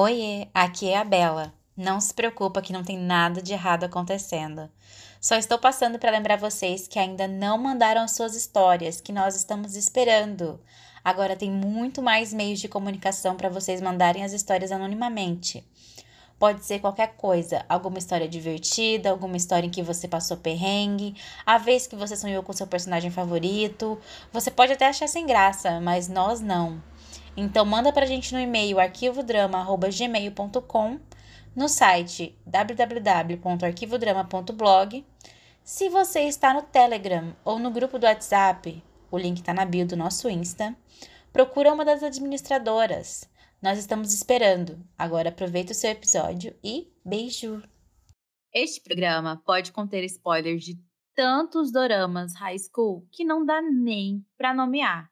Oiê, aqui é a Bela. Não se preocupa que não tem nada de errado acontecendo. Só estou passando para lembrar vocês que ainda não mandaram as suas histórias, que nós estamos esperando. Agora tem muito mais meios de comunicação para vocês mandarem as histórias anonimamente. Pode ser qualquer coisa, alguma história divertida, alguma história em que você passou perrengue, a vez que você sonhou com seu personagem favorito. Você pode até achar sem graça, mas nós não. Então manda pra gente no e-mail arquivodrama@gmail.com, no site www.arquivodrama.blog. Se você está no Telegram ou no grupo do WhatsApp, o link está na bio do nosso Insta, procura uma das administradoras. Nós estamos esperando. Agora aproveita o seu episódio e beijo! Este programa pode conter spoilers de tantos doramas high school que não dá nem para nomear.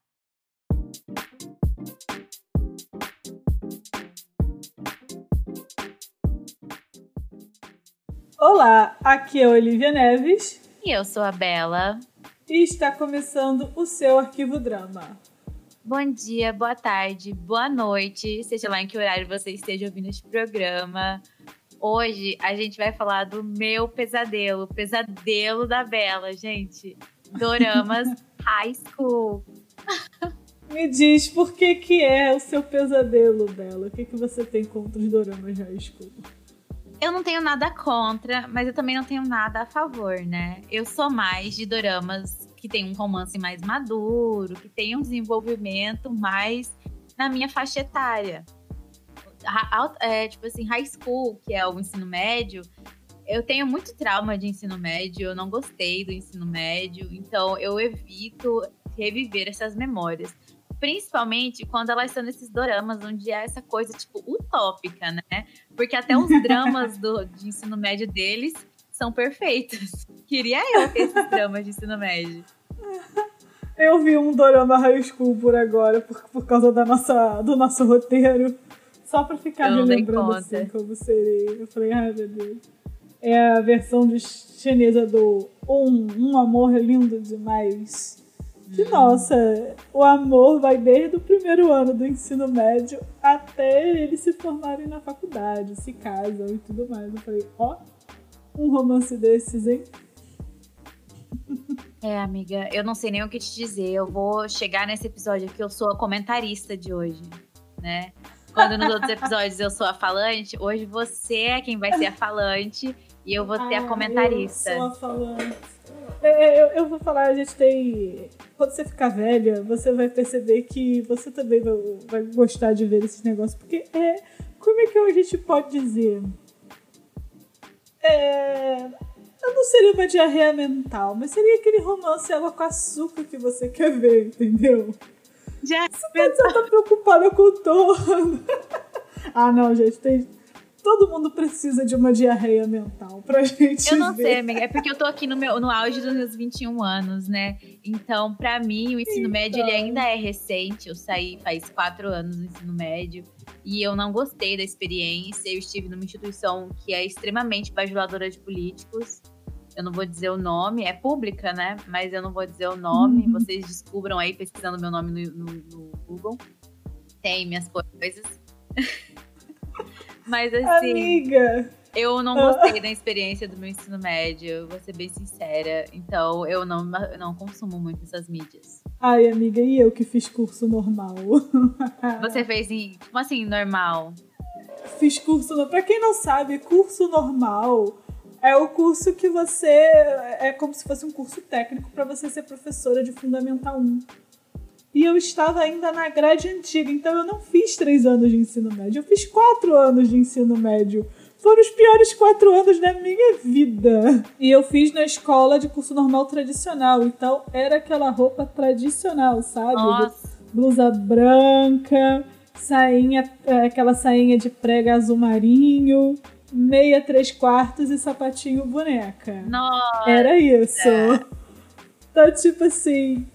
Olá, aqui é Olivia Neves. E eu sou a Bela. E está começando o seu Arquivo Drama. Bom dia, boa tarde, boa noite, seja lá em que horário você esteja ouvindo este programa. Hoje a gente vai falar do meu pesadelo, o pesadelo da Bela, gente. Doramas High School. Me diz por que, que é o seu pesadelo, Bela? O que, que você tem contra os doramas High School? Eu não tenho nada contra, mas eu também não tenho nada a favor, né? Eu sou mais de doramas que tem um romance mais maduro, que tem um desenvolvimento mais na minha faixa etária. É, tipo assim, high school, que é o ensino médio, eu tenho muito trauma de ensino médio, eu não gostei do ensino médio, então eu evito reviver essas memórias. Principalmente quando elas estão nesses doramas, onde é essa coisa, tipo, utópica, né? Porque até os dramas do, de ensino médio deles são perfeitos. Queria eu ter esses dramas de ensino médio. Eu vi um Dorama High School por agora, por, por causa da nossa, do nosso roteiro. Só pra ficar me lembrando assim como seria. Eu falei, ai meu Deus. É a versão de chinesa do Um, um amor lindo demais. Que nossa, o amor vai desde o primeiro ano do ensino médio até eles se formarem na faculdade, se casam e tudo mais. Eu falei, ó, um romance desses, hein? É, amiga, eu não sei nem o que te dizer. Eu vou chegar nesse episódio aqui, eu sou a comentarista de hoje, né? Quando nos outros episódios eu sou a falante, hoje você é quem vai ser a falante e eu vou ser ah, a comentarista. Eu sou a falante. É, é, eu, eu, vou falar, a gente tem. Quando você ficar velha, você vai perceber que você também vai, vai gostar de ver esses negócios. Porque é. Como é que a gente pode dizer? É, não seria uma diarreia mental, mas seria aquele romance água com açúcar que você quer ver, entendeu? Já você, você tá preocupada com o torno. ah, não, gente, tem, todo mundo precisa de uma diarreia mental pra gente. Eu não ver. sei, amiga. É porque eu tô aqui no, meu, no auge dos meus 21 anos, né? Então, pra mim, o ensino então... médio ele ainda é recente. Eu saí faz quatro anos no ensino médio e eu não gostei da experiência. Eu estive numa instituição que é extremamente bajuladora de políticos eu não vou dizer o nome, é pública, né? Mas eu não vou dizer o nome. Uhum. Vocês descubram aí pesquisando meu nome no, no, no Google. Tem minhas coisas. Mas assim. Amiga! Eu não gostei da experiência do meu ensino médio, vou ser bem sincera. Então eu não, eu não consumo muito essas mídias. Ai, amiga, e eu que fiz curso normal? Você fez em. Como assim, normal? Fiz curso. Pra quem não sabe, curso normal é o curso que você. É como se fosse um curso técnico para você ser professora de Fundamental 1. E eu estava ainda na grade antiga, então eu não fiz três anos de ensino médio, eu fiz quatro anos de ensino médio. Foram os piores quatro anos da minha vida. E eu fiz na escola de curso normal tradicional, então era aquela roupa tradicional, sabe? Nossa. Blusa branca, sainha, é, aquela sainha de prega azul marinho, meia três quartos e sapatinho boneca. Nossa! Era isso. Então, tipo assim.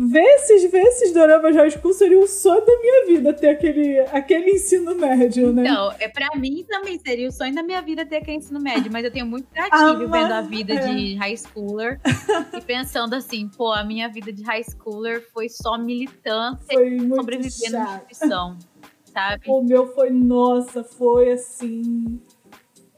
Ver esses, ver esses doramas high school seria um sonho da minha vida ter aquele, aquele ensino médio, né? Então, é, pra mim também seria o sonho da minha vida ter aquele ensino médio, mas eu tenho muito gatilho ah, vendo a vida é. de high schooler e pensando assim, pô, a minha vida de high schooler foi só militância foi e sobreviver na instituição sabe? O meu foi, nossa, foi assim.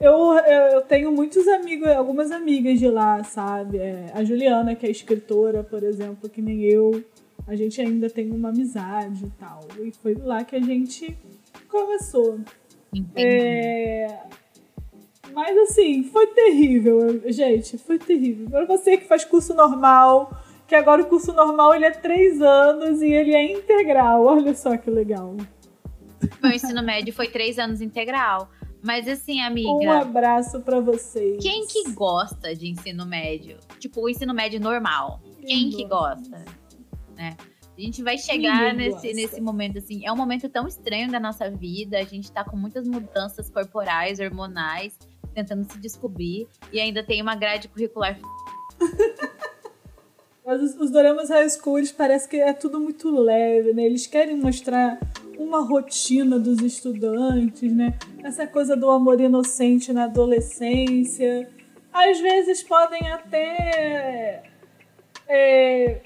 Eu, eu, tenho muitos amigos, algumas amigas de lá, sabe? É, a Juliana, que é escritora, por exemplo, que nem eu. A gente ainda tem uma amizade e tal. E foi lá que a gente começou. É... Mas assim, foi terrível, gente, foi terrível. Para você que faz curso normal, que agora o curso normal ele é três anos e ele é integral. Olha só que legal. Meu ensino médio foi três anos integral. Mas assim, amiga. Um abraço para vocês. Quem que gosta de ensino médio? Tipo, o ensino médio normal. Quem, Quem que gosta? Né? A gente vai chegar nesse, nesse momento, assim. É um momento tão estranho da nossa vida. A gente tá com muitas mudanças corporais, hormonais, tentando se descobrir. E ainda tem uma grade curricular. Mas os, os doramas high school, eles parece que é tudo muito leve, né? Eles querem mostrar uma rotina dos estudantes, né? Essa coisa do amor inocente na adolescência. Às vezes podem até é,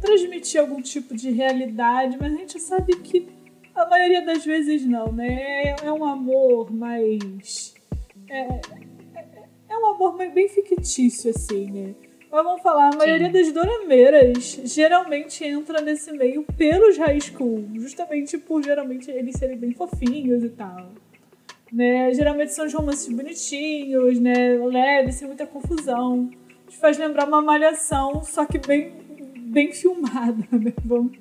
transmitir algum tipo de realidade, mas a gente sabe que a maioria das vezes não, né? É, é um amor mais. É, é, é um amor bem fictício, assim, né? Mas vamos falar, a maioria Sim. das dorameiras geralmente entra nesse meio pelos high school, justamente por geralmente eles serem bem fofinhos e tal. Né? Geralmente são os romances bonitinhos, né? Leves, sem muita confusão. Te faz lembrar uma malhação, só que bem, bem filmada, né? Vamos...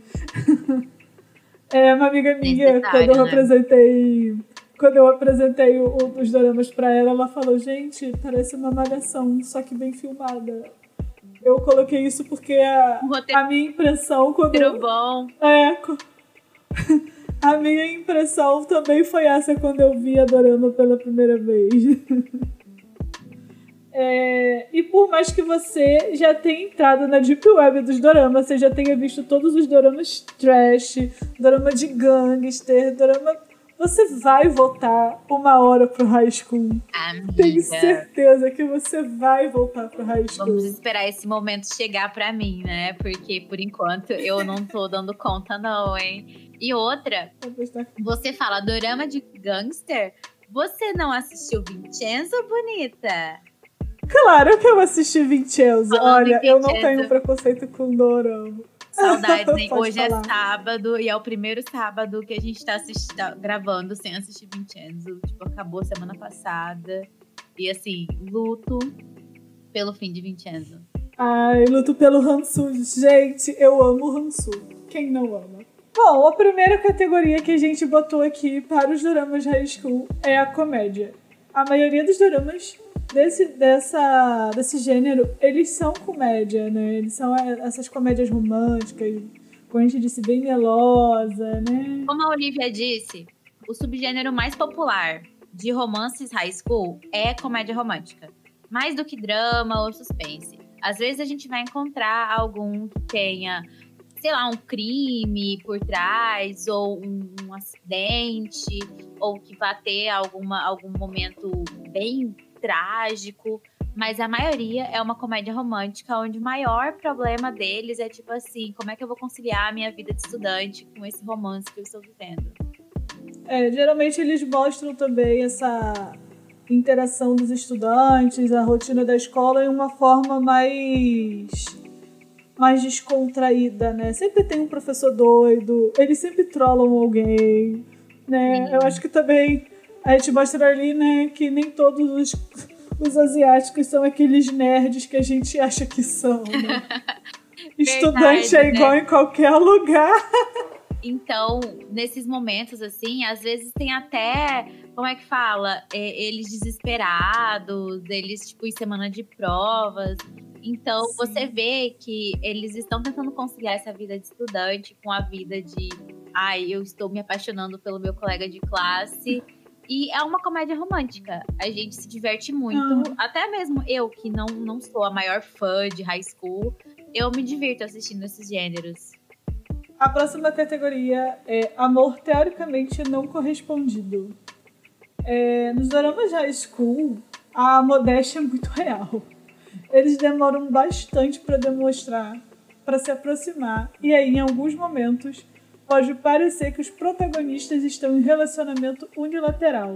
é, uma amiga minha, quando eu né? apresentei. Quando eu apresentei os doramas pra ela, ela falou, gente, parece uma malhação, só que bem filmada. Eu coloquei isso porque a, a minha impressão quando. Roteiro bom. É. A minha impressão também foi essa quando eu vi a Dorama pela primeira vez. É, e por mais que você já tenha entrado na Deep Web dos doramas, você já tenha visto todos os doramas trash, dorama de gangster, dorama você vai voltar uma hora pro high school. Amiga. Tenho certeza que você vai voltar pro high school. Vamos esperar esse momento chegar pra mim, né? Porque por enquanto eu não tô dando conta, não, hein? E outra, você fala dorama de gangster. Você não assistiu Vincenzo, bonita? Claro que eu assisti Vincenzo. Olha, eu não tenho preconceito com dorama. Saudades, hein? Hoje é falar. é sábado e é o primeiro sábado que a gente tá, tá gravando sem assistir Vincenzo. Tipo, acabou semana passada. E assim, luto pelo fim de Vincenzo. Ai, luto pelo Hansu. Gente, eu amo Hansu. Quem não ama? Bom, a primeira categoria que a gente botou aqui para os dramas high school é a comédia. A maioria dos dramas desse, dessa, desse gênero, eles são comédia, né? Eles são essas comédias românticas, como a gente disse, bem melosa, né? Como a Olivia disse, o subgênero mais popular de romances high school é comédia romântica. Mais do que drama ou suspense. Às vezes a gente vai encontrar algum que tenha, sei lá, um crime por trás, ou um, um acidente, ou que vá ter alguma, algum momento bem trágico, mas a maioria é uma comédia romântica onde o maior problema deles é tipo assim, como é que eu vou conciliar a minha vida de estudante com esse romance que eu estou vivendo? É, geralmente eles mostram também essa interação dos estudantes, a rotina da escola em uma forma mais mais descontraída, né? Sempre tem um professor doido, eles sempre trollam alguém, né? Sim. Eu acho que também a gente mostra ali, né, que nem todos os, os asiáticos são aqueles nerds que a gente acha que são, né? Estudante é igual né? em qualquer lugar. Então, nesses momentos, assim, às vezes tem até, como é que fala? É, eles desesperados, eles, tipo, em semana de provas. Então, Sim. você vê que eles estão tentando conciliar essa vida de estudante com a vida de, ai, eu estou me apaixonando pelo meu colega de classe e é uma comédia romântica. A gente se diverte muito. Ah. Até mesmo eu, que não, não sou a maior fã de high school, eu me divirto assistindo esses gêneros. A próxima categoria é amor teoricamente não correspondido. É, nos dramas de high school, a modéstia é muito real. Eles demoram bastante para demonstrar, para se aproximar, e aí, em alguns momentos, pode parecer que os protagonistas estão em relacionamento unilateral.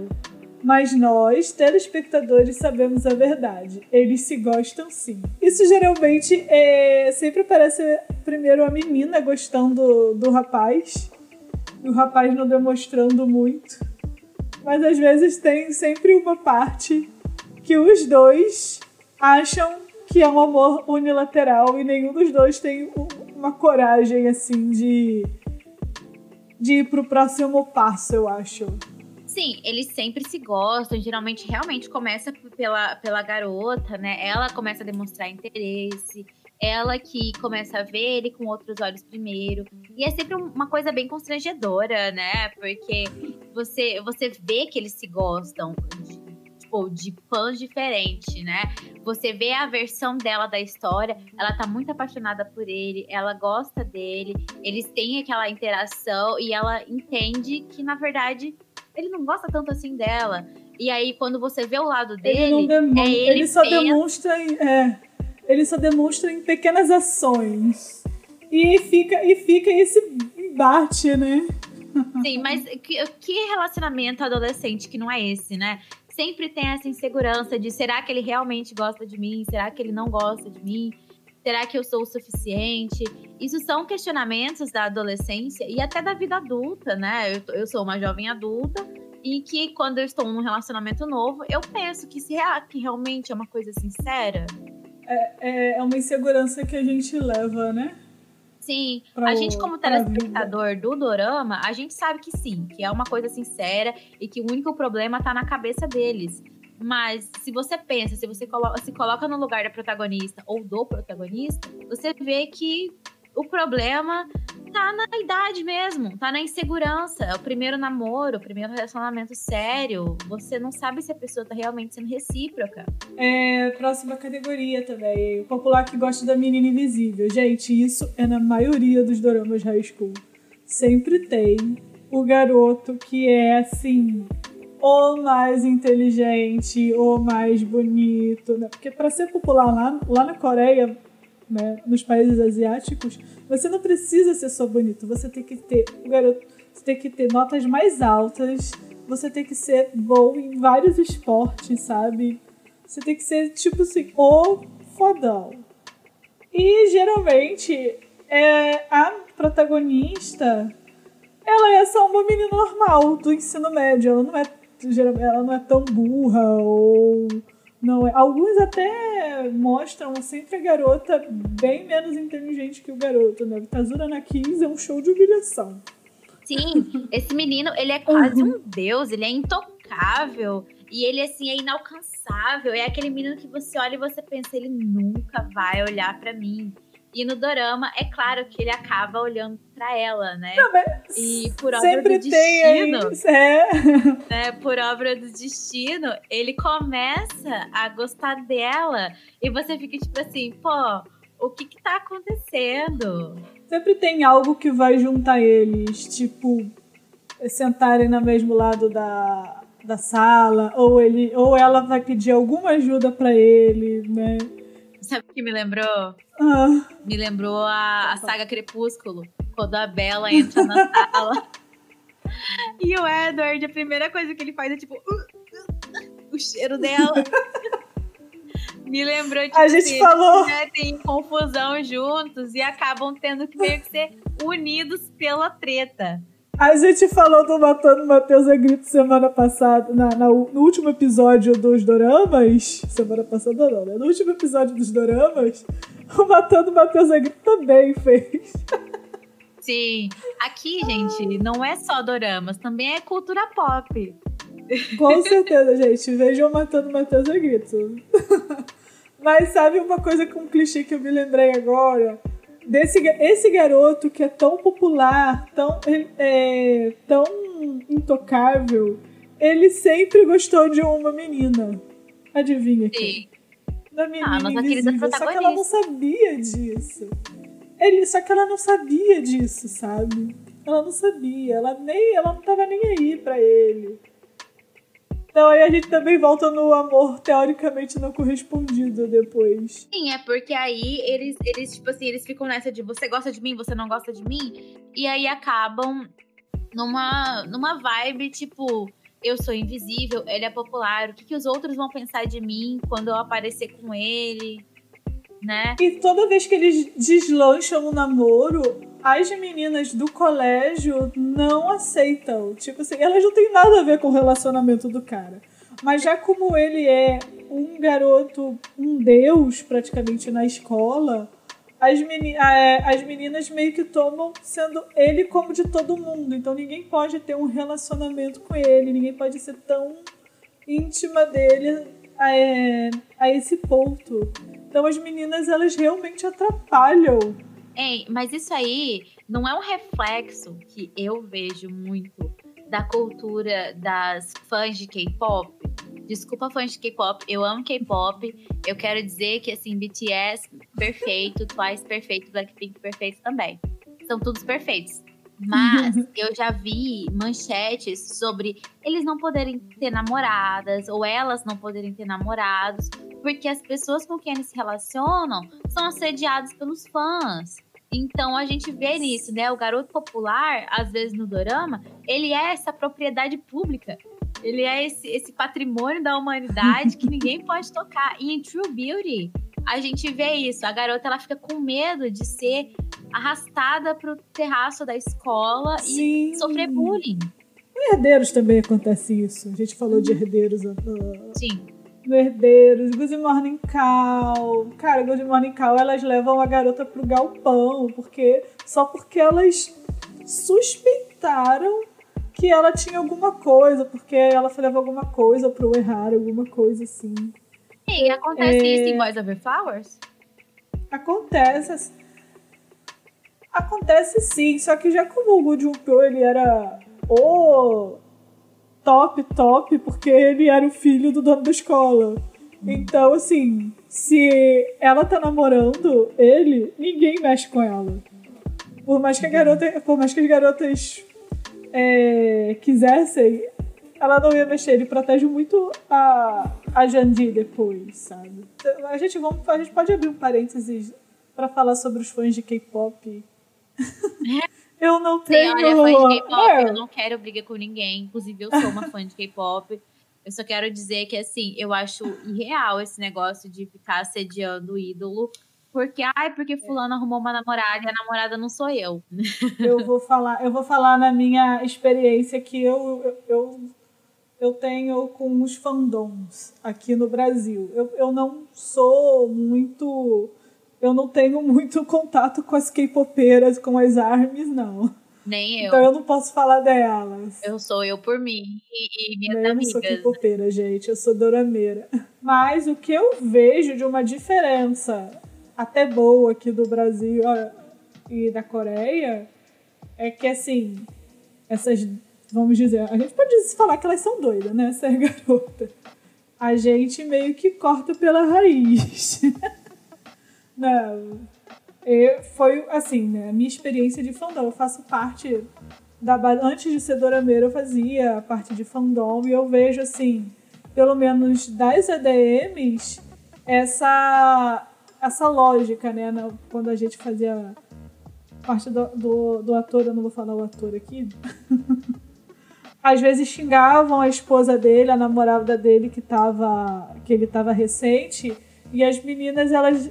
Mas nós, telespectadores, sabemos a verdade. Eles se gostam sim. Isso geralmente é, sempre aparece primeiro a menina gostando do rapaz e o rapaz não demonstrando muito. Mas às vezes tem sempre uma parte que os dois acham que é um amor unilateral e nenhum dos dois tem uma coragem assim de de ir pro próximo passo, eu acho. Sim, eles sempre se gostam. Geralmente, realmente começa pela, pela garota, né? Ela começa a demonstrar interesse. Ela que começa a ver ele com outros olhos primeiro. E é sempre uma coisa bem constrangedora, né? Porque você, você vê que eles se gostam tipo, de fãs diferentes, né? Você vê a versão dela da história, ela tá muito apaixonada por ele, ela gosta dele, eles têm aquela interação e ela entende que, na verdade, ele não gosta tanto assim dela. E aí, quando você vê o lado dele, ele, é ele, ele só pensa... demonstra. Em, é, ele só demonstra em pequenas ações. E fica, e fica esse embate, né? Sim, mas que, que relacionamento adolescente que não é esse, né? Sempre tem essa insegurança de será que ele realmente gosta de mim? Será que ele não gosta de mim? Será que eu sou o suficiente? Isso são questionamentos da adolescência e até da vida adulta, né? Eu, eu sou uma jovem adulta e que quando eu estou num relacionamento novo, eu penso que se é, que realmente é uma coisa sincera. É, é, é uma insegurança que a gente leva, né? Sim, pra a gente como telespectador do dorama, a gente sabe que sim, que é uma coisa sincera e que o único problema tá na cabeça deles. Mas se você pensa, se você se coloca no lugar da protagonista ou do protagonista, você vê que o problema tá na idade mesmo, tá na insegurança. É o primeiro namoro, o primeiro relacionamento sério. Você não sabe se a pessoa tá realmente sendo recíproca. É, próxima categoria também. O popular que gosta da menina invisível. Gente, isso é na maioria dos doramas high school. Sempre tem o garoto que é assim o mais inteligente, o mais bonito, né? Porque para ser popular lá, lá na Coreia, né, nos países asiáticos, você não precisa ser só bonito, você tem que ter o garoto, você tem que ter notas mais altas, você tem que ser bom em vários esportes, sabe? Você tem que ser tipo assim, o fodão. E geralmente é a protagonista, ela é só uma menina normal do ensino médio, ela não é ela não é tão burra ou não é. Alguns até mostram sempre a garota bem menos inteligente que o garoto, né? Tazura na 15 é um show de humilhação. Sim, esse menino, ele é quase uhum. um deus, ele é intocável. E ele, assim, é inalcançável. É aquele menino que você olha e você pensa, ele nunca vai olhar para mim. E no dorama, é claro que ele acaba olhando para ela, né? Não, e por obra do destino, é. né, por obra do destino, ele começa a gostar dela e você fica tipo assim, pô, o que que tá acontecendo? Sempre tem algo que vai juntar eles, tipo sentarem no mesmo lado da, da sala, ou ele ou ela vai pedir alguma ajuda para ele, né? Sabe o que me lembrou? Ah. Me lembrou a, a saga Crepúsculo, quando a Bella entra na sala. E o Edward, a primeira coisa que ele faz é tipo. Uh, uh, o cheiro dela. Me lembrou tipo, a gente assim, falou. Né, tem confusão juntos e acabam tendo que meio que ser unidos pela treta. A gente falou do Matando Matheus a Grito semana passada, na, na, no último episódio dos Doramas. Semana passada não, né? No último episódio dos Doramas, o Matando Matheus a Grito também fez. Sim. Aqui, gente, não é só Doramas, também é cultura pop. Com certeza, gente. Vejam Matando Matheus a Grito. Mas sabe uma coisa com um clichê que eu me lembrei agora? Desse esse garoto que é tão popular, tão, é, tão intocável, ele sempre gostou de uma menina. Adivinha quem? Da menina ah, nossa invisível. Só que ela não sabia disso. Ele, só que ela não sabia disso, sabe? Ela não sabia. Ela nem, ela não tava nem aí para ele. Então aí a gente também volta no amor teoricamente não correspondido depois. Sim, é porque aí eles, eles, tipo assim, eles ficam nessa de você gosta de mim, você não gosta de mim, e aí acabam numa, numa vibe, tipo, eu sou invisível, ele é popular, o que, que os outros vão pensar de mim quando eu aparecer com ele, né? E toda vez que eles deslancham o namoro, as meninas do colégio não aceitam. Tipo assim, elas não têm nada a ver com o relacionamento do cara. Mas já como ele é um garoto, um deus praticamente na escola, as, meni as meninas meio que tomam sendo ele como de todo mundo. Então ninguém pode ter um relacionamento com ele, ninguém pode ser tão íntima dele a, é, a esse ponto. Então as meninas elas realmente atrapalham. Ei, mas isso aí não é um reflexo que eu vejo muito da cultura das fãs de K-pop Desculpa fãs de K-pop, eu amo K-pop. Eu quero dizer que assim, BTS perfeito, Twice perfeito, Blackpink perfeito também. São todos perfeitos. Mas eu já vi manchetes sobre eles não poderem ter namoradas ou elas não poderem ter namorados, porque as pessoas com quem eles se relacionam são assediadas pelos fãs. Então a gente vê nisso, né? O garoto popular, às vezes no dorama, ele é essa propriedade pública. Ele é esse, esse patrimônio da humanidade que ninguém pode tocar. E em True Beauty, a gente vê isso. A garota ela fica com medo de ser arrastada pro terraço da escola Sim. e sofrer bullying. No Herdeiros também acontece isso. A gente falou de Herdeiros. Uh, Sim. No Herdeiros, Good Morning Call. Cara, Good Morning Call, elas levam a garota pro galpão, porque só porque elas suspeitaram que ela tinha alguma coisa, porque ela falava alguma coisa pro errar, alguma coisa assim. Sim, acontece é... isso em Boys Over Flowers? Acontece. Acontece sim, só que já como o Good Junpyo, ele era o top, top, porque ele era o filho do dono da escola. Então, assim, se ela tá namorando ele, ninguém mexe com ela. Por mais que a garota, por mais que as garotas é, quisessem, ela não ia mexer. Ele protege muito a, a Jandy depois, sabe? A gente, vamos, a gente pode abrir um parênteses para falar sobre os fãs de K-pop. eu não tenho. Sim, olha, fã de K-pop, é. eu não quero briga com ninguém. Inclusive, eu sou uma fã de K-pop. Eu só quero dizer que, assim, eu acho irreal esse negócio de ficar assediando o ídolo porque, ai, porque fulano arrumou uma namorada e a namorada não sou eu. Eu vou falar, eu vou falar na minha experiência que eu, eu, eu tenho com os fandoms aqui no Brasil. Eu, eu não sou muito. Eu não tenho muito contato com as K-popeiras, com as armes, não. Nem eu. Então eu não posso falar delas. Eu sou eu por mim e, e minhas eu amigas. Eu não sou K-popeira, gente. Eu sou dorameira. Mas o que eu vejo de uma diferença até boa aqui do Brasil e da Coreia é que, assim, essas, vamos dizer, a gente pode falar que elas são doidas, né? Essas garotas. A gente meio que corta pela raiz. Não. E foi, assim, né? A minha experiência de fandom. Eu faço parte da. Antes de ser dorameira, eu fazia parte de fandom e eu vejo, assim, pelo menos das ADMs, essa essa lógica, né? Quando a gente fazia parte do, do, do ator, eu não vou falar o ator aqui. Às vezes xingavam a esposa dele, a namorada dele que, tava, que ele estava recente, e as meninas elas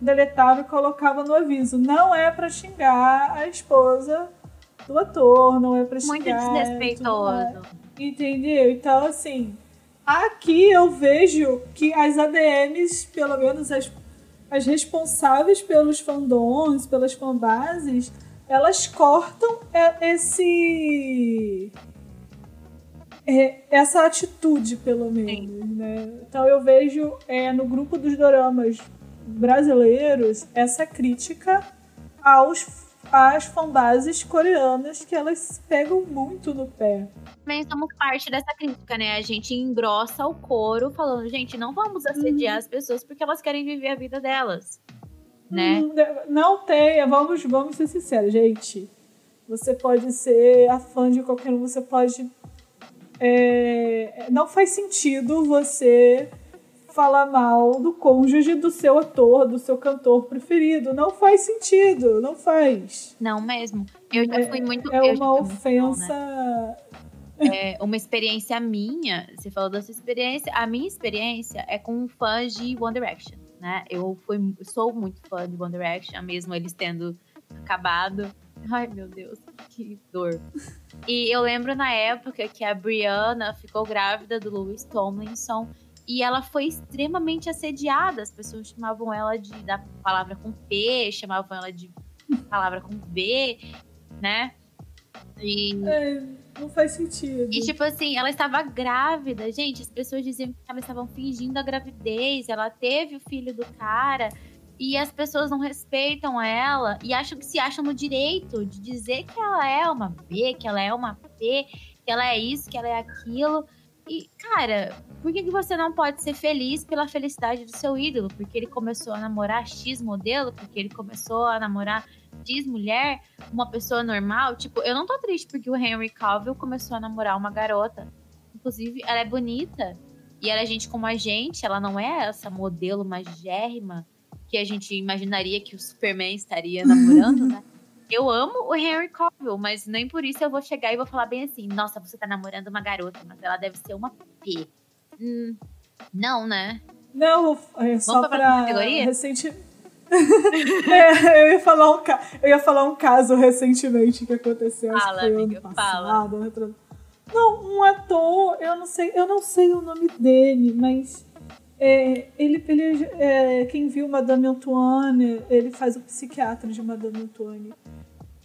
deletavam e colocavam no aviso: não é para xingar a esposa do ator, não é para xingar. Muito desrespeitoso. Entendeu? Então, assim, aqui eu vejo que as ADMs, pelo menos as as responsáveis pelos fandoms, pelas fanbases, elas cortam esse é, essa atitude, pelo menos, né? Então eu vejo é, no grupo dos doramas brasileiros essa crítica aos as fanbases coreanas que elas pegam muito no pé. Também somos parte dessa crítica, né? A gente engrossa o coro falando, gente, não vamos assediar hum. as pessoas porque elas querem viver a vida delas. Né? Hum, não tem, vamos, vamos ser sinceros, gente. Você pode ser a fã de qualquer um, você pode. É, é, não faz sentido você falar mal do cônjuge do seu ator, do seu cantor preferido. Não faz sentido, não faz. Não mesmo. Eu já fui muito. É, é uma ofensa. Mal, né? é uma experiência minha. Você falou da sua experiência. A minha experiência é com fãs de One Direction, né? Eu fui, sou muito fã de One Direction, mesmo eles tendo acabado. Ai, meu Deus, que dor. E eu lembro na época que a Brianna ficou grávida do Louis Tomlinson e ela foi extremamente assediada. As pessoas chamavam ela de da palavra com P, chamavam ela de palavra com V, né? E... É, não faz sentido. E tipo assim, ela estava grávida, gente. As pessoas diziam que elas estavam fingindo a gravidez. Ela teve o filho do cara. E as pessoas não respeitam ela e acham que se acham no direito de dizer que ela é uma B, que ela é uma P, que ela é isso, que ela é aquilo. E, cara, por que, que você não pode ser feliz pela felicidade do seu ídolo? Porque ele começou a namorar X modelo, porque ele começou a namorar X mulher, uma pessoa normal. Tipo, eu não tô triste porque o Henry Cavill começou a namorar uma garota. Inclusive, ela é bonita. E ela é gente como a gente, ela não é essa modelo magérrima que a gente imaginaria que o Superman estaria namorando, né? Eu amo o Henry Cavill, mas nem por isso eu vou chegar e vou falar bem assim: nossa, você tá namorando uma garota, mas ela deve ser uma P. Hum, não, né? Não, é só Vamos pra, pra recente. é, eu ia falar um eu ia falar um caso recentemente que aconteceu fala, acho que amiga, passado, fala. Não, um ator, eu não sei, eu não sei o nome dele, mas é, ele, ele é, quem viu Madame Antoine, ele faz o psiquiatra de Madame Antoine.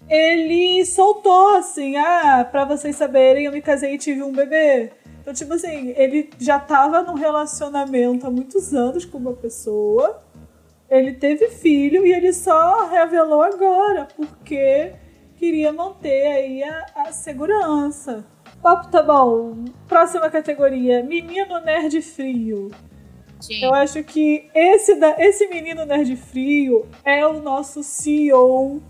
Ele soltou assim, ah, pra vocês saberem, eu me casei e tive um bebê. Então, tipo assim, ele já tava num relacionamento há muitos anos com uma pessoa, ele teve filho e ele só revelou agora, porque queria manter aí a, a segurança. Papo tá bom. Próxima categoria: Menino Nerd Frio. Eu acho que esse, da, esse menino nerd frio é o nosso CEO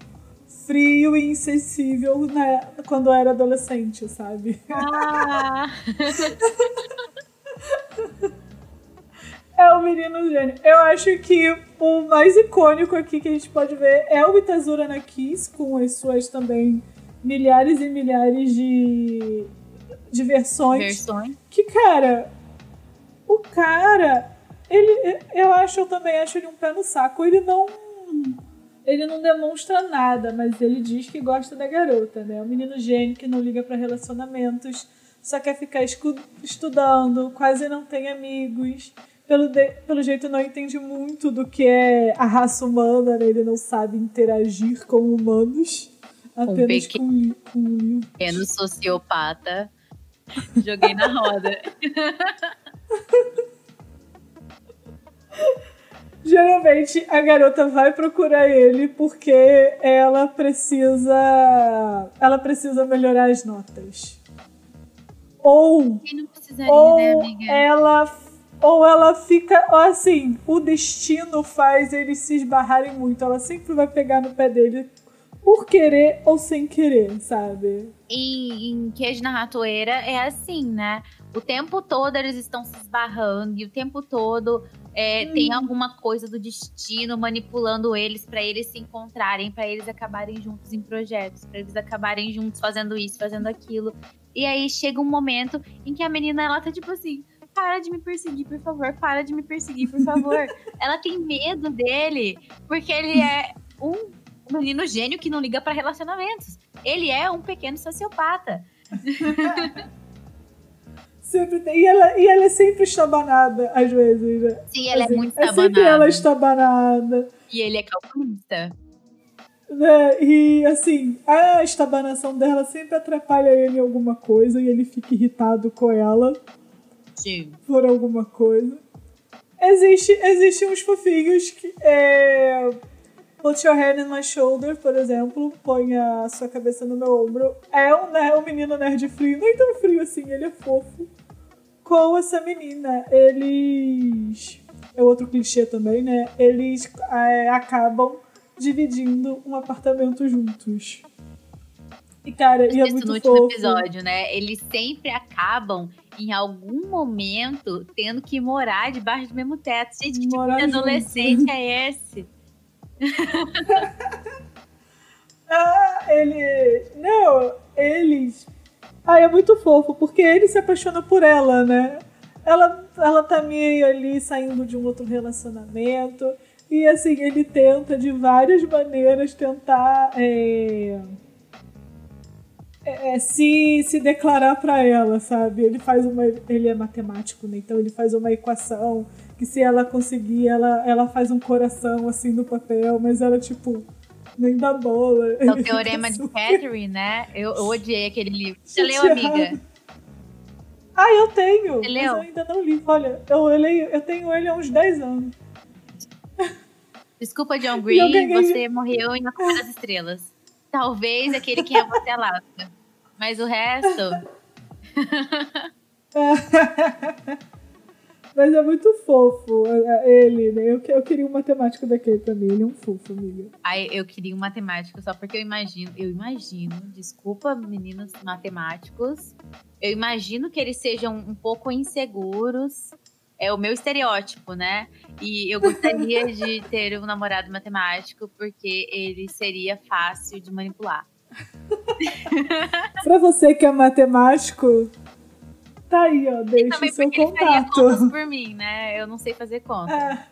frio e insensível né, quando era adolescente, sabe? Ah. é o menino gênio. Eu acho que o mais icônico aqui que a gente pode ver é o Itazura na Kiss, com as suas também milhares e milhares de, de versões. Versões. Que, cara, o cara ele, eu acho, eu também acho ele um pé no saco. Ele não. Ele não demonstra nada, mas ele diz que gosta da garota, né? É um menino gênio que não liga para relacionamentos, só quer ficar estudando, quase não tem amigos. Pelo, de, pelo jeito, não entende muito do que é a raça humana, né? Ele não sabe interagir com humanos, apenas um com, com livros. Pequeno sociopata. Joguei na roda. Geralmente a garota vai procurar ele porque ela precisa. Ela precisa melhorar as notas. Ou. ou né, ela. Ou ela fica. Assim, o destino faz eles se esbarrarem muito. Ela sempre vai pegar no pé dele por querer ou sem querer, sabe? Em, em Queijo na Ratoeira é assim, né? O tempo todo eles estão se esbarrando e o tempo todo é, hum. tem alguma coisa do destino manipulando eles para eles se encontrarem, para eles acabarem juntos em projetos, para eles acabarem juntos fazendo isso, fazendo aquilo. E aí chega um momento em que a menina ela tá tipo assim: para de me perseguir, por favor, para de me perseguir, por favor. ela tem medo dele, porque ele é um menino gênio que não liga para relacionamentos. Ele é um pequeno sociopata. Sempre tem. E ela, e ela é sempre estabanada, às vezes, né? Sim, ela é assim, é muito estabanada. É sempre ela estabanada. E ele é calculista. Né? E, assim, a estabanação dela sempre atrapalha ele em alguma coisa e ele fica irritado com ela. Sim. Por alguma coisa. Existe, existe uns fofinhos que. É, Put your hand in my shoulder, por exemplo, põe a sua cabeça no meu ombro. É um, né, um menino nerd frio, nem tão frio assim, ele é fofo com essa menina. Eles. É outro clichê também, né? Eles é, acabam dividindo um apartamento juntos. E, cara, e é muito no último fofo. episódio, né? Eles sempre acabam, em algum momento, tendo que morar debaixo do mesmo teto. Gente, que tipo de adolescente é esse? ah, ele... Não, eles... Ah, é muito fofo, porque ele se apaixona por ela, né? Ela, ela tá meio ali saindo de um outro relacionamento. E assim, ele tenta de várias maneiras tentar é, é, é, se, se declarar para ela, sabe? Ele faz uma. Ele é matemático, né? Então ele faz uma equação que se ela conseguir, ela, ela faz um coração assim no papel, mas ela, tipo, nem dá bola. É o Teorema de Catherine, né? Eu, eu, odiei aquele livro. Você leu, amiga? Ah, eu tenho! Você leu? Mas eu ainda não li. Olha, eu, eu, leio, eu tenho ele há uns 10 anos. Desculpa, John Green, ganhei... você morreu em A Cor das Estrelas. Talvez aquele que é você Alaska. Mas o resto. Mas é muito fofo é, ele, né? Eu, eu queria um matemático daquele também. Ele é um fofo, amiga. Ai, eu queria um matemático só porque eu imagino, eu imagino, desculpa, meninos matemáticos, eu imagino que eles sejam um pouco inseguros. É o meu estereótipo, né? E eu gostaria de ter um namorado matemático porque ele seria fácil de manipular. pra você que é matemático, tá aí, ó, deixa o seu contato. Por mim, né? Eu não sei fazer conta. É.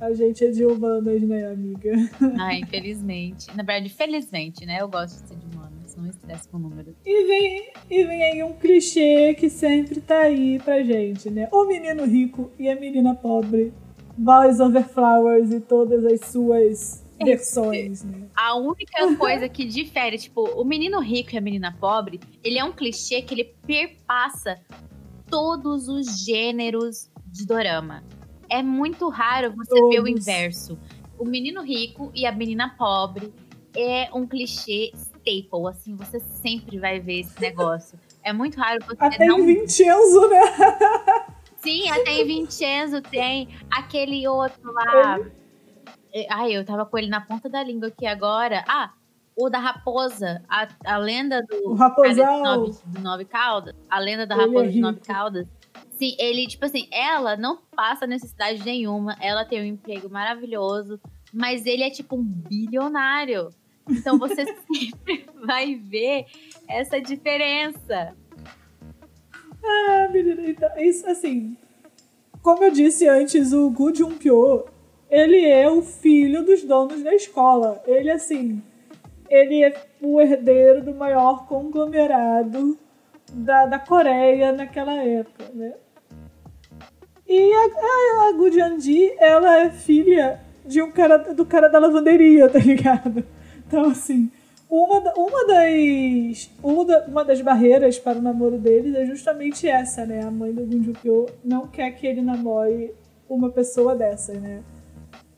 A gente é de humanas, né, amiga? Ah, infelizmente. Na verdade, felizmente, né? Eu gosto de ser de humanas, não estresse com números. E vem, e vem aí um clichê que sempre tá aí pra gente, né? O menino rico e a menina pobre. Boys over flowers e todas as suas versões, né? A única coisa que difere, tipo, o menino rico e a menina pobre, ele é um clichê que ele perpassa todos os gêneros de dorama. É muito raro você todos. ver o inverso. O menino rico e a menina pobre é um clichê staple, assim, você sempre vai ver esse negócio. É muito raro você até não... em Vincenzo, né? Sim, até em Vincenzo tem aquele outro lá... Ele ai, eu tava com ele na ponta da língua aqui agora. Ah, o da raposa, a, a lenda do, o raposão. Nove, do Nove Caldas, a lenda da ele é raposa é de Nove Caldas. Sim, ele, tipo assim, ela não passa necessidade nenhuma, ela tem um emprego maravilhoso, mas ele é tipo um bilionário. Então você sempre vai ver essa diferença. Ah, menina, então, isso assim. Como eu disse antes, o Gu Jun-pyo, ele é o filho dos donos da escola. Ele, assim, ele é o herdeiro do maior conglomerado da, da Coreia naquela época, né? E a, a, a Gujanji, ela é filha de um cara, do cara da lavanderia, tá ligado? Então, assim, uma, uma, das, uma, uma das barreiras para o namoro deles é justamente essa, né? A mãe do Gunjukyo não quer que ele namore uma pessoa dessa, né?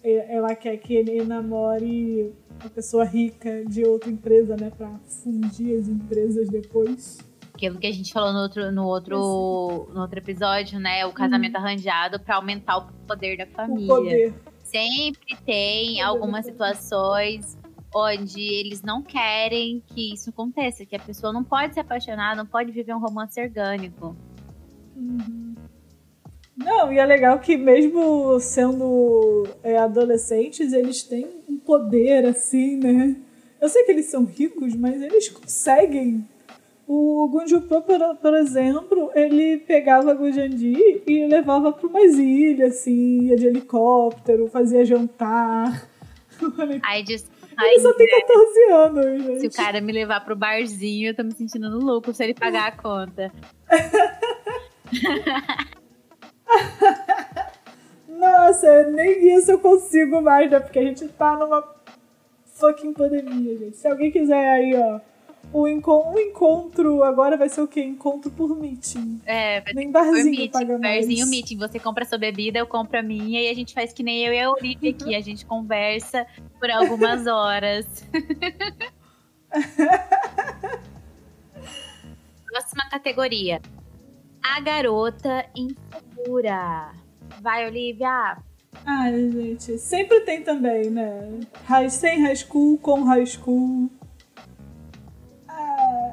Ela quer que ele namore uma pessoa rica de outra empresa, né? Pra fundir as empresas depois. Aquilo que a gente falou no outro, no outro, no outro episódio, né? O casamento uhum. arranjado para aumentar o poder da família. O poder. Sempre tem algumas situações onde eles não querem que isso aconteça, que a pessoa não pode se apaixonar, não pode viver um romance orgânico. Uhum. Não, e é legal que mesmo sendo é, adolescentes, eles têm um poder assim, né? Eu sei que eles são ricos, mas eles conseguem. O Gunjupo, por, por exemplo, ele pegava a Gujandi e levava para umas ilhas, assim, ia de helicóptero, fazia jantar. Ai, des... Ele só tem 14 anos, gente. Se o cara me levar pro barzinho, eu tô me sentindo no louco se ele pagar a conta. Nossa, nem isso eu consigo mais, né? Porque a gente tá numa fucking pandemia, gente. Se alguém quiser aí, ó, um, enco encontro agora vai ser o quê? Encontro por meeting. É, vai nem barzinho meeting, paga Barzinho meeting. Você compra a sua bebida, eu compro a minha e a gente faz que nem eu e a Olivia aqui. A gente conversa por algumas horas. Próxima categoria. A garota insegura. Vai, Olivia. Ai, gente, sempre tem também, né? High, sem high school, com high school.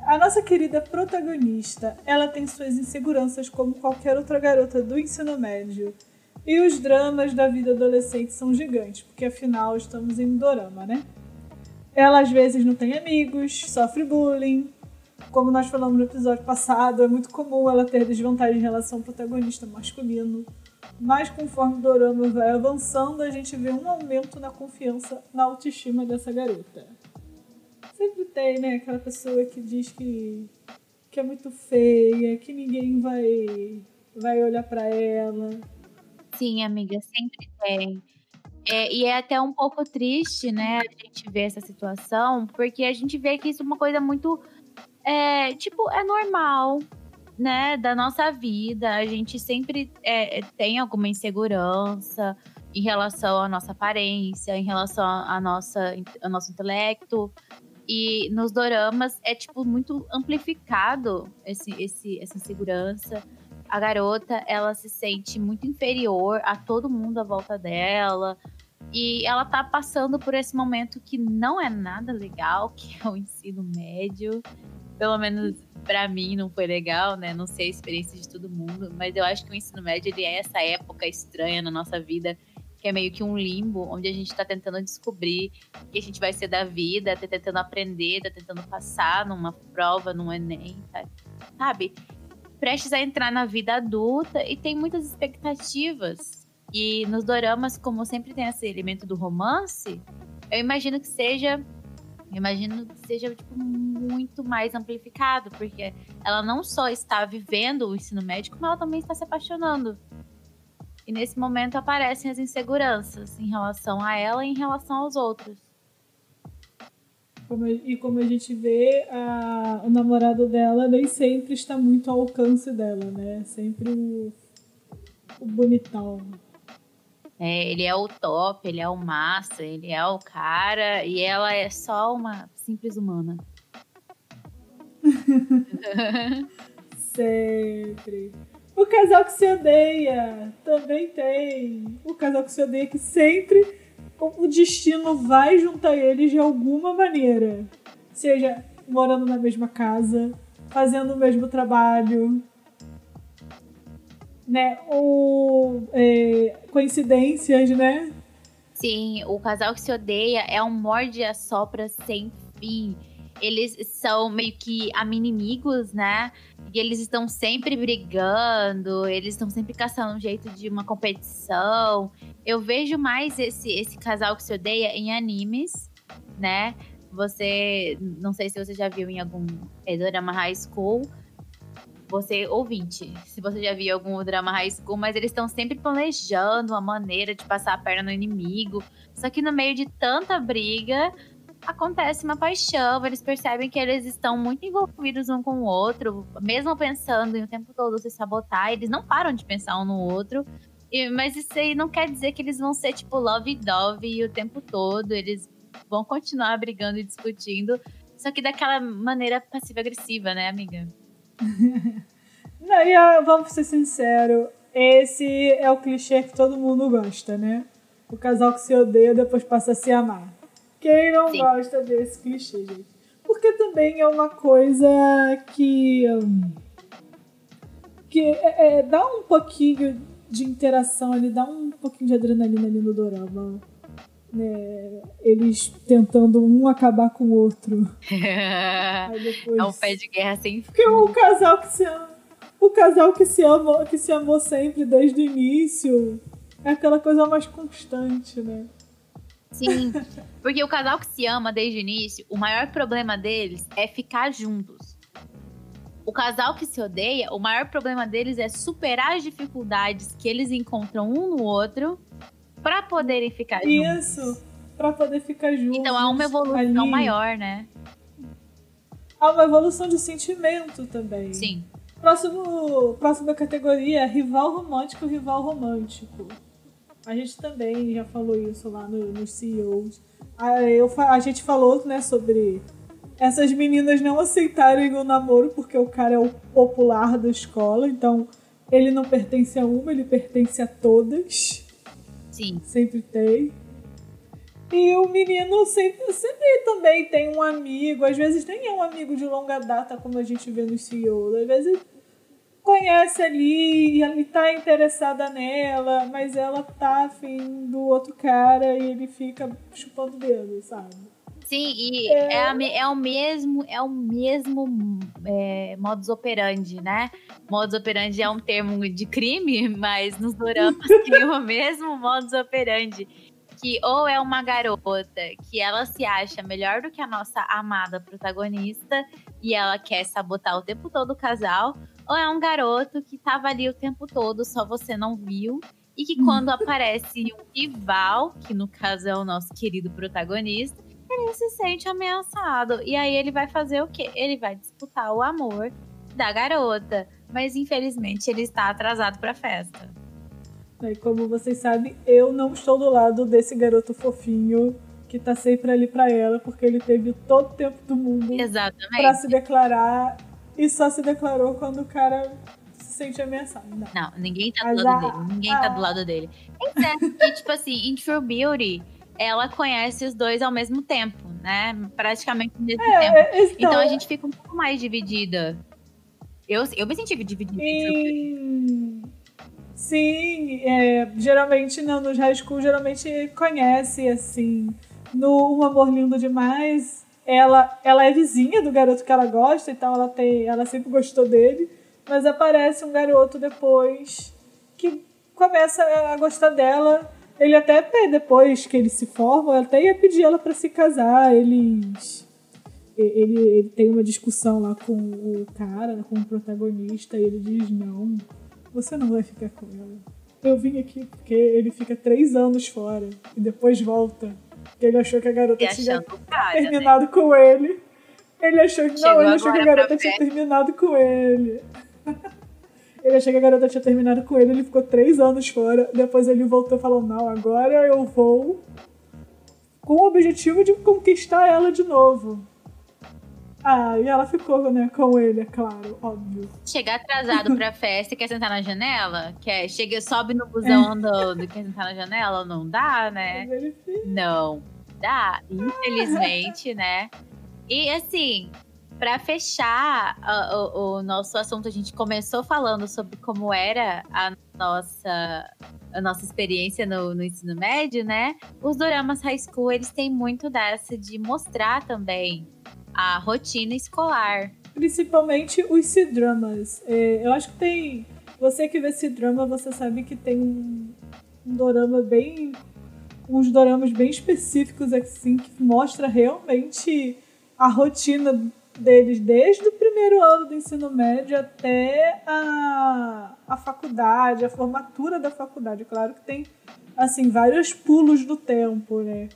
a nossa querida protagonista, ela tem suas inseguranças como qualquer outra garota do ensino médio. E os dramas da vida adolescente são gigantes, porque afinal estamos em dorama, né? Ela às vezes não tem amigos, sofre bullying. Como nós falamos no episódio passado, é muito comum ela ter desvantagem em relação ao protagonista masculino. Mas conforme o dorama vai avançando, a gente vê um aumento na confiança, na autoestima dessa garota. Sempre tem, né? Aquela pessoa que diz que, que é muito feia, que ninguém vai, vai olhar para ela. Sim, amiga, sempre tem. É, e é até um pouco triste, né, a gente ver essa situação, porque a gente vê que isso é uma coisa muito. É, tipo, é normal, né, da nossa vida. A gente sempre é, tem alguma insegurança em relação à nossa aparência, em relação à nossa, ao nosso intelecto. E nos doramas é, tipo, muito amplificado esse, esse, essa insegurança. A garota, ela se sente muito inferior a todo mundo à volta dela. E ela tá passando por esse momento que não é nada legal, que é o ensino médio. Pelo menos para mim não foi legal, né? Não sei a experiência de todo mundo, mas eu acho que o ensino médio ele é essa época estranha na nossa vida que é meio que um limbo, onde a gente está tentando descobrir o que a gente vai ser da vida, tá tentando aprender, tá tentando passar numa prova, num Enem, tá? sabe? Prestes a entrar na vida adulta e tem muitas expectativas. E nos doramas, como sempre tem esse elemento do romance, eu imagino que seja. Imagino que seja tipo, muito mais amplificado, porque ela não só está vivendo o ensino médio, como ela também está se apaixonando e nesse momento aparecem as inseguranças em relação a ela e em relação aos outros. Como, e como a gente vê, a, o namorado dela nem sempre está muito ao alcance dela, né? Sempre o, o bonitão. É, ele é o top, ele é o massa, ele é o cara e ela é só uma simples humana. sempre. O casal que se odeia também tem. O casal que se odeia que sempre o destino vai juntar eles de alguma maneira. Seja morando na mesma casa, fazendo o mesmo trabalho, né? É, coincidências, né? Sim, o casal que se odeia é um morde a sopra sem fim eles são meio que inimigos, né? E eles estão sempre brigando, eles estão sempre caçando um jeito de uma competição. Eu vejo mais esse, esse casal que se odeia em animes, né? Você, não sei se você já viu em algum drama high school, você ouvinte, se você já viu algum drama high school, mas eles estão sempre planejando uma maneira de passar a perna no inimigo. Só que no meio de tanta briga, acontece uma paixão, eles percebem que eles estão muito envolvidos um com o outro, mesmo pensando em o tempo todo se sabotar, eles não param de pensar um no outro. E, mas isso aí não quer dizer que eles vão ser tipo love dove o tempo todo, eles vão continuar brigando e discutindo, só que daquela maneira passiva-agressiva, né, amiga? não, e vamos ser sinceros, esse é o clichê que todo mundo gosta, né? O casal que se odeia depois passa a se amar. Quem não Sim. gosta desse clichê, gente? Porque também é uma coisa que. que é, é, dá um pouquinho de interação ali, dá um pouquinho de adrenalina ali no dorama. Né? Eles tentando um acabar com o outro. depois... É um pé de guerra sem fim. Porque o casal que se ama. O casal que se ama, que se amou sempre desde o início é aquela coisa mais constante, né? Sim, porque o casal que se ama desde o início, o maior problema deles é ficar juntos. O casal que se odeia, o maior problema deles é superar as dificuldades que eles encontram um no outro para poderem ficar juntos. Isso, para poder ficar juntos. Então há uma evolução ali. maior, né? Há uma evolução de sentimento também. Sim. Próximo, próxima categoria, rival romântico, rival romântico. A gente também já falou isso lá no, nos CEOs. A, eu, a gente falou né, sobre essas meninas não aceitarem o namoro porque o cara é o popular da escola, então ele não pertence a uma, ele pertence a todas. Sim. Sempre tem. E o menino sempre, sempre também tem um amigo, às vezes nem é um amigo de longa data, como a gente vê no CEO. Às vezes conhece ali e ele tá interessada nela, mas ela tá afim do outro cara e ele fica chupando dedo, sabe? Sim, e é, é, a, é o mesmo, é o mesmo é, modus operandi, né? Modus operandi é um termo de crime, mas nos doramas tem o mesmo modus operandi que ou é uma garota que ela se acha melhor do que a nossa amada protagonista e ela quer sabotar o tempo todo o casal, ou é um garoto que tava ali o tempo todo, só você não viu, e que quando aparece um rival, que no caso é o nosso querido protagonista, ele se sente ameaçado. E aí ele vai fazer o quê? Ele vai disputar o amor da garota. Mas infelizmente ele está atrasado para a festa. E como vocês sabem, eu não estou do lado desse garoto fofinho que tá sempre ali para ela, porque ele teve todo o tempo do mundo para se declarar e só se declarou quando o cara se sente ameaçado. Não, não ninguém tá do lado dele. Ninguém tá do lado dele. É que, tipo assim, em True Beauty, ela conhece os dois ao mesmo tempo, né? Praticamente ao mesmo é, tempo. Então... então... a gente fica um pouco mais dividida. Eu, eu me senti dividida. Sim, Sim é, geralmente não, nos high school geralmente conhece, assim. No Um Amor Lindo Demais, ela, ela é vizinha do garoto que ela gosta, então ela, tem, ela sempre gostou dele. Mas aparece um garoto depois que começa a gostar dela ele até depois que eles se formam, até ia pedir ela para se casar. Eles. Ele, ele tem uma discussão lá com o cara, com o protagonista, e ele diz: Não, você não vai ficar com ela. Eu vim aqui porque ele fica três anos fora e depois volta. Porque ele achou que a garota tinha cara, né? terminado né? com ele. Ele achou que Chegou não, ele achou que a garota tinha terminado com ele. Ele achou que a garota tinha terminado com ele, ele ficou três anos fora. Depois ele voltou e falou: Não, agora eu vou com o objetivo de conquistar ela de novo. Ah, e ela ficou, né, com ele, é claro, óbvio. Chegar atrasado pra festa e quer sentar na janela? Quer, chega, sobe no busão é. andando e quer sentar na janela? Não dá, né? Não dá, infelizmente, né? E assim, para fechar o, o, nosso assunto, a gente começou falando sobre como era a nossa, a nossa experiência no, no ensino médio, né? Os doramas high school, eles têm muito dessa de mostrar também a rotina escolar. Principalmente os C-dramas. É, eu acho que tem... Você que vê C-drama, você sabe que tem um, um dorama bem... Uns doramas bem específicos, assim, que mostra realmente a rotina deles desde o primeiro ano do ensino médio até a, a faculdade, a formatura da faculdade. Claro que tem, assim, vários pulos do tempo, né?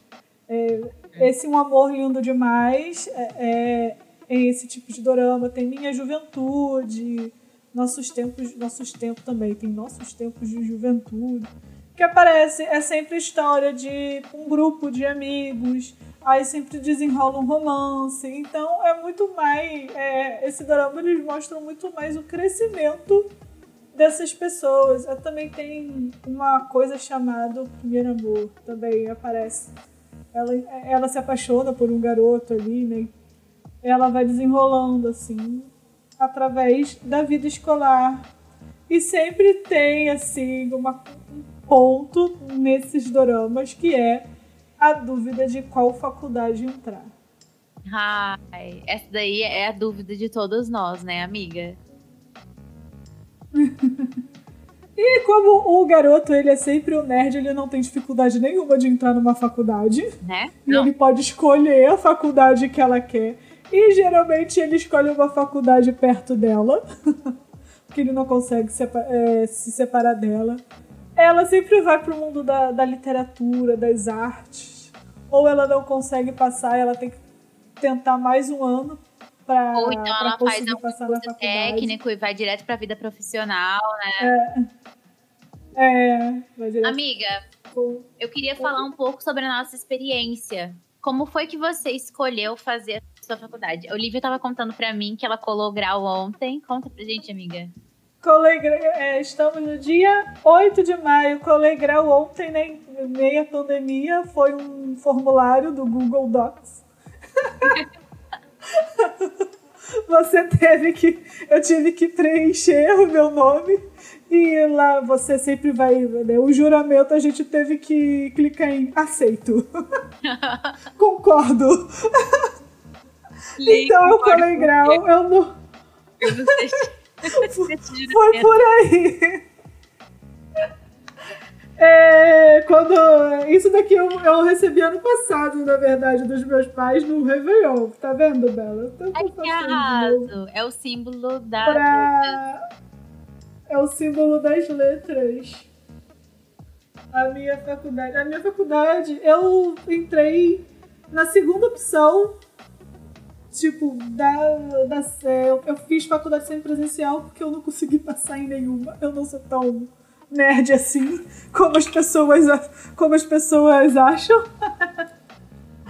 É, esse Um Amor Lindo Demais é, é, é, esse tipo de dorama. Tem Minha Juventude, Nossos Tempos, Nossos Tempos também. Tem Nossos Tempos de Juventude. Que aparece, é sempre história de um grupo de amigos aí sempre desenrola um romance. Então é muito mais. É, esse drama eles mostram muito mais o crescimento dessas pessoas. Eu também tem uma coisa chamada Primeiro Amor, também aparece. Ela, ela se apaixona por um garoto ali, né? Ela vai desenrolando assim, através da vida escolar. E sempre tem, assim, uma, um ponto nesses doramas que é a dúvida de qual faculdade entrar. Ai, essa daí é a dúvida de todos nós, né, amiga? e como o garoto, ele é sempre um nerd, ele não tem dificuldade nenhuma de entrar numa faculdade. Né? E não. ele pode escolher a faculdade que ela quer. E geralmente ele escolhe uma faculdade perto dela. porque ele não consegue se, é, se separar dela. Ela sempre vai pro mundo da, da literatura, das artes ou ela não consegue passar, ela tem que tentar mais um ano para Ou então ela faz um curso técnico e vai direto para a vida profissional, né? É. é vai direto. Amiga, eu queria falar um pouco sobre a nossa experiência. Como foi que você escolheu fazer a sua faculdade? A Olivia estava contando para mim que ela colou grau ontem. Conta pra gente, amiga. Colei, é, estamos no dia 8 de maio. Colei grau ontem, né, em meia pandemia. Foi um formulário do Google Docs. você teve que. Eu tive que preencher o meu nome. E lá você sempre vai. Né, o juramento a gente teve que clicar em aceito. Concordo. então eu colei grau. Eu não. Eu não sei. Foi por aí. É, quando, isso daqui eu, eu recebi ano passado, na verdade, dos meus pais no Réveillon. Tá vendo, Bela? Ai, que arraso. É o símbolo da... Pra... É o símbolo das letras. A minha faculdade. A minha faculdade, eu entrei na segunda opção Tipo, da, da, eu, eu fiz faculdade semipresencial porque eu não consegui passar em nenhuma. Eu não sou tão nerd assim como as pessoas, como as pessoas acham.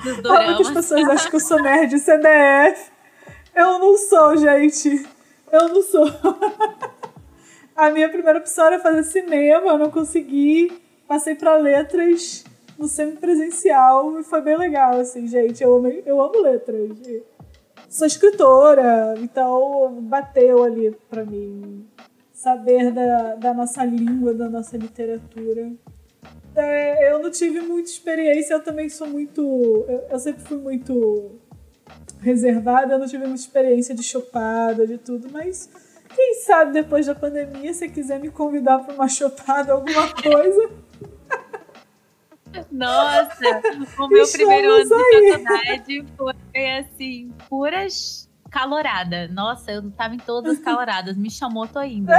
Muitas pessoas acham que eu sou nerd CDF. Eu não sou, gente. Eu não sou. A minha primeira opção era fazer cinema, eu não consegui. Passei para letras no semipresencial e foi bem legal, assim, gente. Eu amo, eu amo letras sou escritora, então bateu ali para mim saber da, da nossa língua, da nossa literatura. Então, eu não tive muita experiência, eu também sou muito. Eu, eu sempre fui muito reservada, eu não tive muita experiência de chopada, de tudo, mas quem sabe depois da pandemia, se quiser me convidar para uma chopada, alguma coisa. Nossa, o meu Estamos primeiro ano aí. de faculdade foi assim, puras calorada. Nossa, eu tava em todas caloradas. Me chamou, tô indo.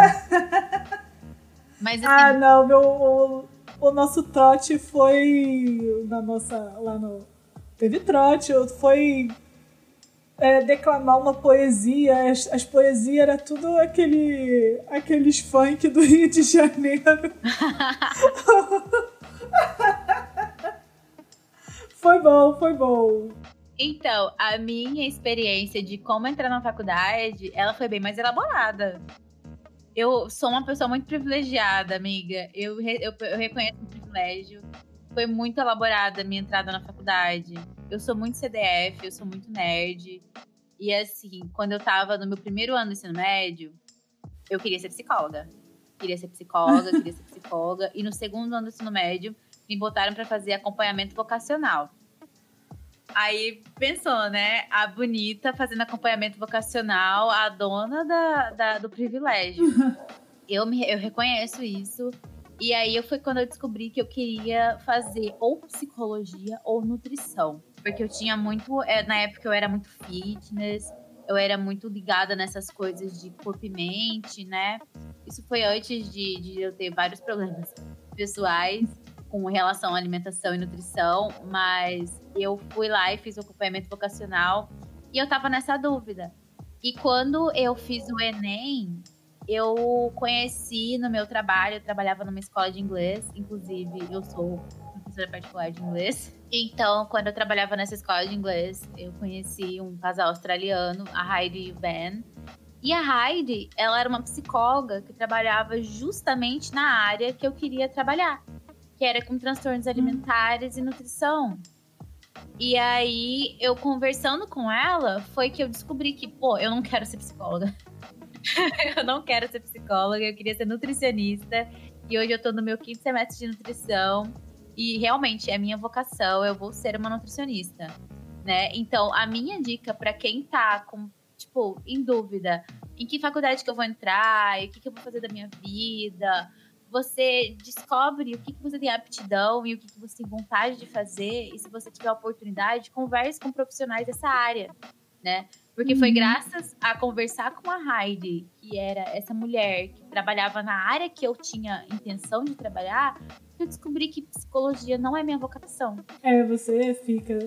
Mas assim, Ah, não, meu, o, o nosso trote foi na nossa. lá no. Teve trote, foi é, declamar uma poesia. As, as poesias era tudo aquele, aqueles funk do Rio de Janeiro. foi bom, foi bom. Então, a minha experiência de como entrar na faculdade, ela foi bem mais elaborada. Eu sou uma pessoa muito privilegiada, amiga. Eu, eu, eu reconheço o privilégio. Foi muito elaborada a minha entrada na faculdade. Eu sou muito CDF, eu sou muito nerd. E assim, quando eu tava no meu primeiro ano do ensino médio, eu queria ser psicóloga. Queria ser psicóloga, queria ser psicóloga. E no segundo ano do ensino médio, me botaram para fazer acompanhamento vocacional. Aí pensou, né? A bonita fazendo acompanhamento vocacional, a dona da, da do privilégio. eu, me, eu reconheço isso. E aí eu foi quando eu descobri que eu queria fazer ou psicologia ou nutrição. Porque eu tinha muito. É, na época eu era muito fitness, eu era muito ligada nessas coisas de corpo e mente, né? Isso foi antes de, de eu ter vários problemas pessoais com relação à alimentação e nutrição, mas eu fui lá e fiz o acompanhamento vocacional e eu tava nessa dúvida. E quando eu fiz o Enem, eu conheci no meu trabalho, eu trabalhava numa escola de inglês, inclusive eu sou professora particular de inglês. Então, quando eu trabalhava nessa escola de inglês, eu conheci um casal australiano, a Heidi e o Ben. E a Heidi, ela era uma psicóloga que trabalhava justamente na área que eu queria trabalhar, que era com transtornos alimentares e nutrição. E aí, eu conversando com ela, foi que eu descobri que, pô, eu não quero ser psicóloga. eu não quero ser psicóloga, eu queria ser nutricionista. E hoje eu tô no meu quinto semestre de nutrição. E realmente é minha vocação, eu vou ser uma nutricionista, né? Então, a minha dica para quem tá com, tipo, em dúvida em que faculdade que eu vou entrar, o que, que eu vou fazer da minha vida, você descobre o que, que você tem aptidão e o que, que você tem vontade de fazer. E se você tiver oportunidade, converse com profissionais dessa área, né? Porque foi uhum. graças a conversar com a Heidi, que era essa mulher que trabalhava na área que eu tinha intenção de trabalhar, que eu descobri que psicologia não é minha vocação. É, você fica.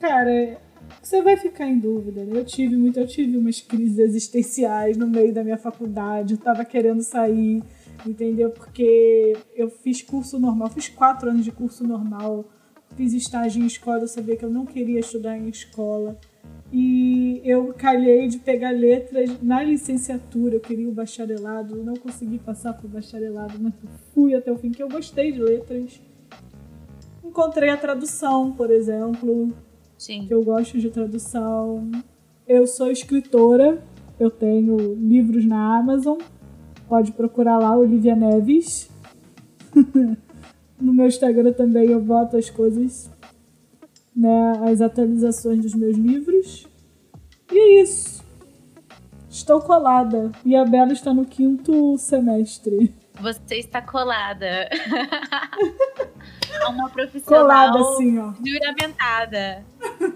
Cara, você vai ficar em dúvida. Né? Eu tive muito, eu tive umas crises existenciais no meio da minha faculdade, eu tava querendo sair entendeu? Porque eu fiz curso normal, fiz quatro anos de curso normal, fiz estágio em escola, eu sabia que eu não queria estudar em escola. E eu calhei de pegar letras na licenciatura. Eu queria o bacharelado, não consegui passar para o bacharelado, mas fui até o fim, que eu gostei de letras. Encontrei a tradução, por exemplo. Sim. Que eu gosto de tradução. Eu sou escritora, eu tenho livros na Amazon. Pode procurar lá, Olivia Neves. no meu Instagram também eu boto as coisas né, as atualizações dos meus livros. E é isso. Estou colada. E a Bela está no quinto semestre. Você está colada. é uma profissional colada, assim, ó. juramentada.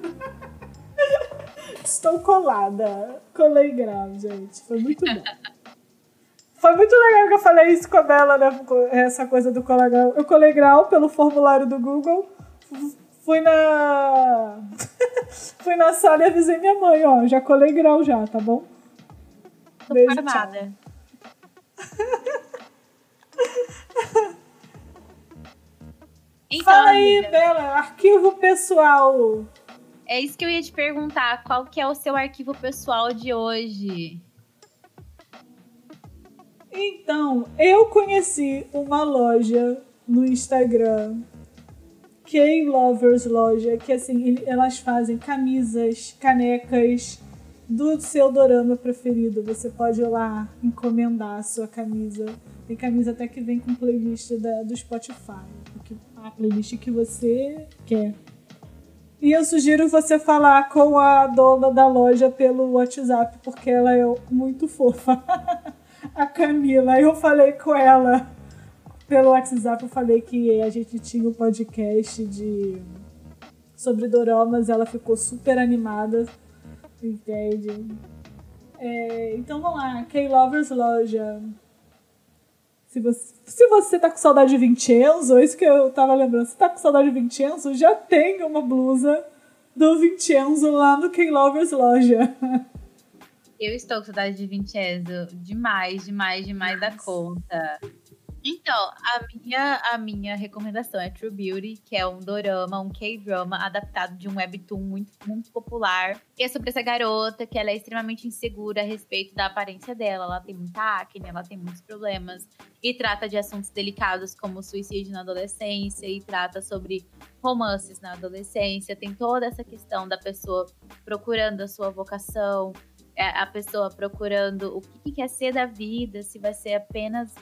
Estou colada. Colei grau, gente. Foi muito bom. Foi muito legal que eu falei isso com a Bela, né? Essa coisa do colar grau. Eu colei grau pelo formulário do Google Fui na. Fui na sala e avisei minha mãe, ó. Já colei grau já, tá bom? Tô Beijo, formada. então, Fala aí, amiga. Bela, arquivo pessoal. É isso que eu ia te perguntar. Qual que é o seu arquivo pessoal de hoje? Então, eu conheci uma loja no Instagram K-Lovers Loja, que assim, elas fazem camisas, canecas do seu dorama preferido. Você pode ir lá encomendar a sua camisa. Tem camisa até que vem com playlist da, do Spotify, a playlist que você quer. E eu sugiro você falar com a dona da loja pelo WhatsApp, porque ela é muito fofa. a Camila. Eu falei com ela pelo WhatsApp eu falei que a gente tinha um podcast de sobre doramas, ela ficou super animada, entende? É, então vamos lá, K-Lovers Loja. Se você, se você tá com saudade de Vincenzo, isso que eu tava lembrando, se tá com saudade de Vincenzo, já tem uma blusa do Vincenzo lá no K-Lovers Loja. Eu estou com saudade de Vincenzo demais, demais, demais Nossa. da conta. Então, a minha, a minha recomendação é True Beauty, que é um dorama, um K-drama adaptado de um webtoon muito, muito popular. E é sobre essa garota que ela é extremamente insegura a respeito da aparência dela. Ela tem muita acne, ela tem muitos problemas. E trata de assuntos delicados como suicídio na adolescência e trata sobre romances na adolescência. Tem toda essa questão da pessoa procurando a sua vocação, a pessoa procurando o que quer ser da vida, se vai ser apenas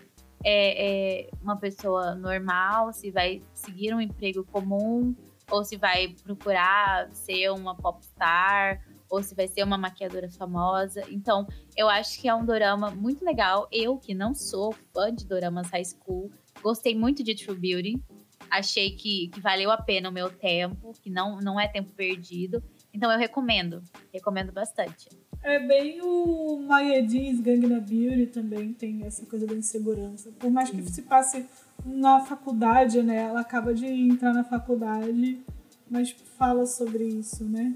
é, é uma pessoa normal, se vai seguir um emprego comum, ou se vai procurar ser uma popstar, ou se vai ser uma maquiadora famosa. Então, eu acho que é um dorama muito legal. Eu, que não sou fã de doramas high school, gostei muito de True Beauty. Achei que, que valeu a pena o meu tempo, que não, não é tempo perdido. Então, eu recomendo. Recomendo bastante. É bem o Mayedins Gangnam Beauty também tem essa coisa da insegurança. Por mais que se passe na faculdade, né? Ela acaba de entrar na faculdade, mas fala sobre isso, né?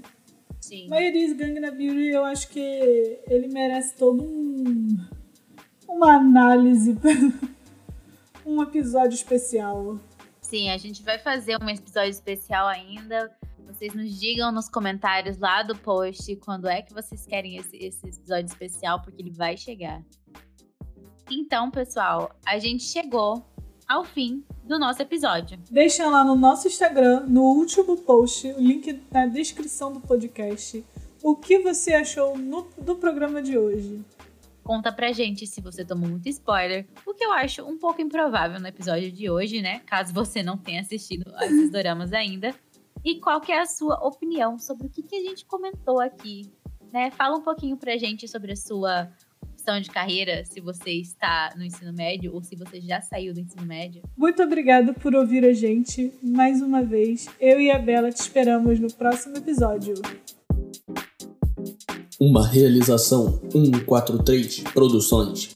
Sim. Mayedins Gangnam Beauty, eu acho que ele merece todo um uma análise, um episódio especial. Sim, a gente vai fazer um episódio especial ainda vocês nos digam nos comentários lá do post quando é que vocês querem esse, esse episódio especial, porque ele vai chegar. Então, pessoal, a gente chegou ao fim do nosso episódio. Deixa lá no nosso Instagram, no último post, o link na descrição do podcast, o que você achou no, do programa de hoje. Conta pra gente se você tomou muito spoiler, o que eu acho um pouco improvável no episódio de hoje, né? Caso você não tenha assistido a esses doramas ainda. E qual que é a sua opinião sobre o que, que a gente comentou aqui? Né? Fala um pouquinho pra gente sobre a sua opção de carreira, se você está no ensino médio ou se você já saiu do ensino médio. Muito obrigada por ouvir a gente mais uma vez. Eu e a Bela te esperamos no próximo episódio. Uma realização 143 Produções.